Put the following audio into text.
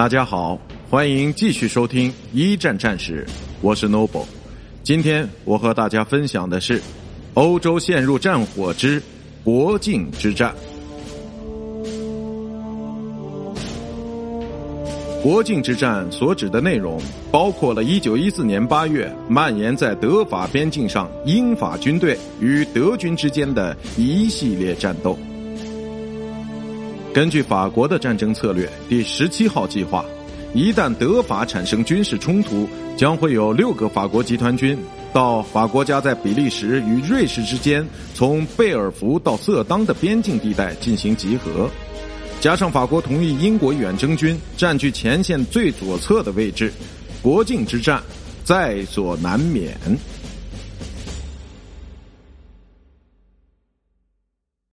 大家好，欢迎继续收听一战战史，我是 Noble。今天我和大家分享的是欧洲陷入战火之国境之战。国境之战所指的内容，包括了1914年8月蔓延在德法边境上英法军队与德军之间的一系列战斗。根据法国的战争策略第十七号计划，一旦德法产生军事冲突，将会有六个法国集团军到法国家在比利时与瑞士之间从贝尔福到色当的边境地带进行集合。加上法国同意英国远征军占据前线最左侧的位置，国境之战在所难免。